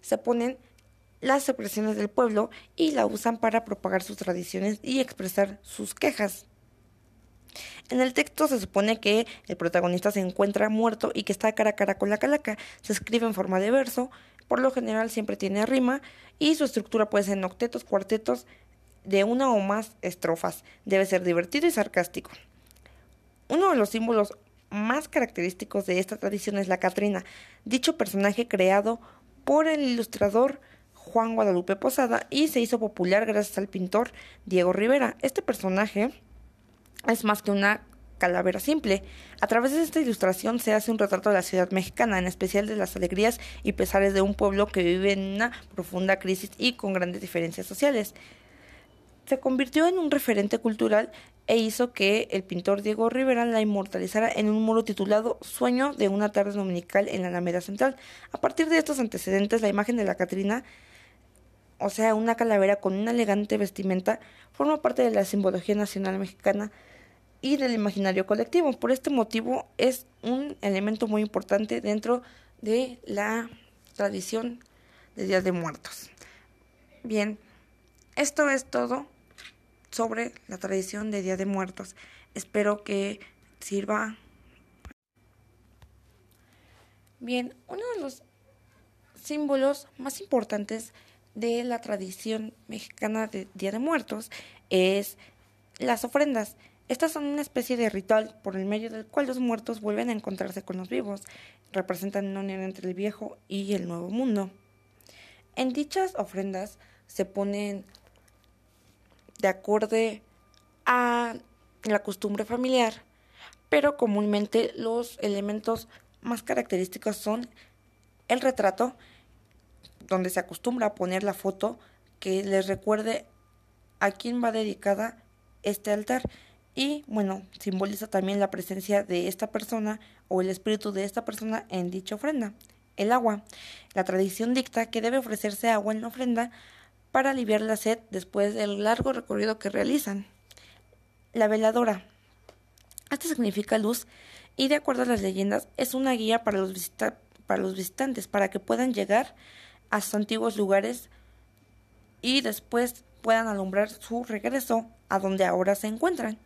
se ponen las expresiones del pueblo y la usan para propagar sus tradiciones y expresar sus quejas. En el texto se supone que el protagonista se encuentra muerto y que está cara a cara con la calaca. Se escribe en forma de verso, por lo general siempre tiene rima y su estructura puede ser en octetos, cuartetos de una o más estrofas. Debe ser divertido y sarcástico. Uno de los símbolos más característicos de esta tradición es la Catrina, dicho personaje creado por el ilustrador Juan Guadalupe Posada y se hizo popular gracias al pintor Diego Rivera. Este personaje es más que una calavera simple. A través de esta ilustración se hace un retrato de la ciudad mexicana, en especial de las alegrías y pesares de un pueblo que vive en una profunda crisis y con grandes diferencias sociales. Se convirtió en un referente cultural e hizo que el pintor Diego Rivera la inmortalizara en un muro titulado Sueño de una tarde dominical en la Alameda Central. A partir de estos antecedentes, la imagen de la Catrina, o sea, una calavera con una elegante vestimenta, forma parte de la simbología nacional mexicana y del imaginario colectivo. Por este motivo es un elemento muy importante dentro de la tradición de Día de Muertos. Bien, esto es todo sobre la tradición de Día de Muertos. Espero que sirva. Bien, uno de los símbolos más importantes de la tradición mexicana de Día de Muertos es las ofrendas. Estas son una especie de ritual por el medio del cual los muertos vuelven a encontrarse con los vivos. Representan una unión entre el viejo y el nuevo mundo. En dichas ofrendas se ponen de acorde a la costumbre familiar, pero comúnmente los elementos más característicos son el retrato, donde se acostumbra a poner la foto que les recuerde a quién va dedicada este altar y bueno, simboliza también la presencia de esta persona o el espíritu de esta persona en dicha ofrenda. El agua. La tradición dicta que debe ofrecerse agua en la ofrenda para aliviar la sed después del largo recorrido que realizan. La veladora. Esto significa luz y de acuerdo a las leyendas es una guía para los, para los visitantes para que puedan llegar a sus antiguos lugares y después puedan alumbrar su regreso a donde ahora se encuentran.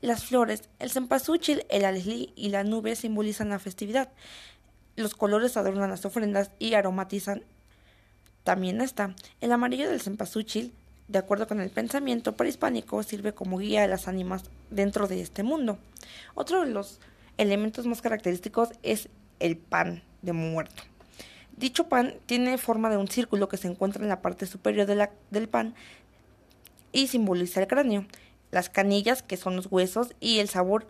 Las flores, el cempasúchil, el alelí y la nube simbolizan la festividad. Los colores adornan las ofrendas y aromatizan también está. El amarillo del cempasúchil, de acuerdo con el pensamiento prehispánico, sirve como guía a las ánimas dentro de este mundo. Otro de los elementos más característicos es el pan de muerto. Dicho pan tiene forma de un círculo que se encuentra en la parte superior del pan y simboliza el cráneo. Las canillas, que son los huesos, y el sabor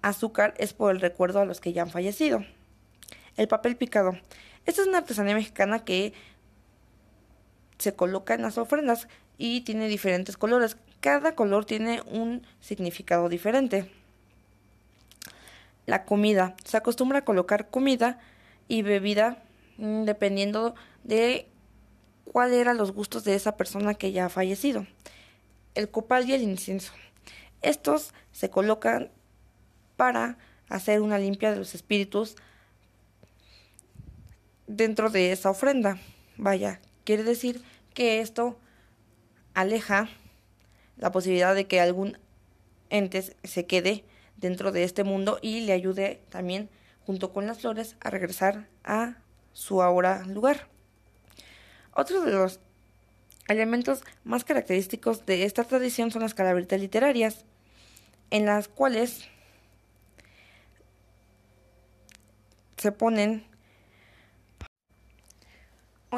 azúcar es por el recuerdo a los que ya han fallecido. El papel picado. Esta es una artesanía mexicana que se coloca en las ofrendas y tiene diferentes colores. Cada color tiene un significado diferente. La comida. Se acostumbra a colocar comida y bebida mm, dependiendo de cuál eran los gustos de esa persona que ya ha fallecido. El copal y el incienso. Estos se colocan para hacer una limpia de los espíritus dentro de esa ofrenda. Vaya, Quiere decir que esto aleja la posibilidad de que algún ente se quede dentro de este mundo y le ayude también junto con las flores a regresar a su ahora lugar. Otro de los elementos más característicos de esta tradición son las calaveritas literarias, en las cuales se ponen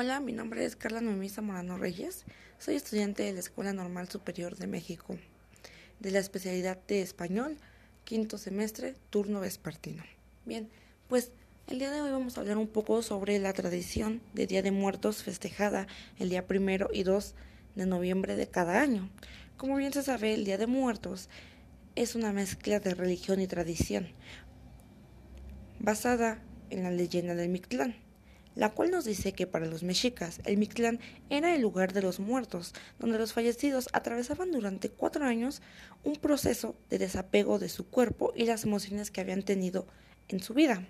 Hola, mi nombre es Carla Noemí Morano Reyes. Soy estudiante de la Escuela Normal Superior de México, de la especialidad de español, quinto semestre, turno vespertino. Bien, pues el día de hoy vamos a hablar un poco sobre la tradición de Día de Muertos festejada el día primero y 2 de noviembre de cada año. Como bien se sabe, el Día de Muertos es una mezcla de religión y tradición, basada en la leyenda del Mictlán la cual nos dice que para los mexicas el Mictlán era el lugar de los muertos, donde los fallecidos atravesaban durante cuatro años un proceso de desapego de su cuerpo y las emociones que habían tenido en su vida,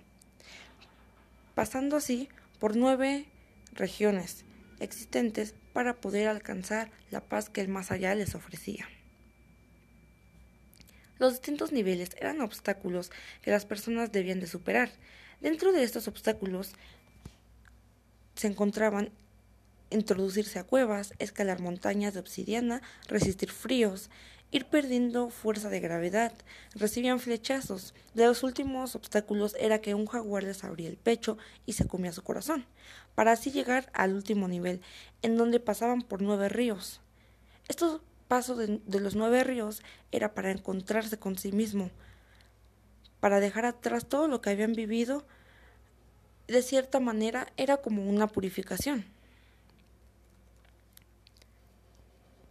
pasando así por nueve regiones existentes para poder alcanzar la paz que el más allá les ofrecía. Los distintos niveles eran obstáculos que las personas debían de superar. Dentro de estos obstáculos se encontraban introducirse a cuevas, escalar montañas de obsidiana, resistir fríos, ir perdiendo fuerza de gravedad, recibían flechazos. De los últimos obstáculos era que un jaguar les abría el pecho y se comía su corazón, para así llegar al último nivel, en donde pasaban por nueve ríos. Estos pasos de, de los nueve ríos era para encontrarse con sí mismo, para dejar atrás todo lo que habían vivido, de cierta manera era como una purificación.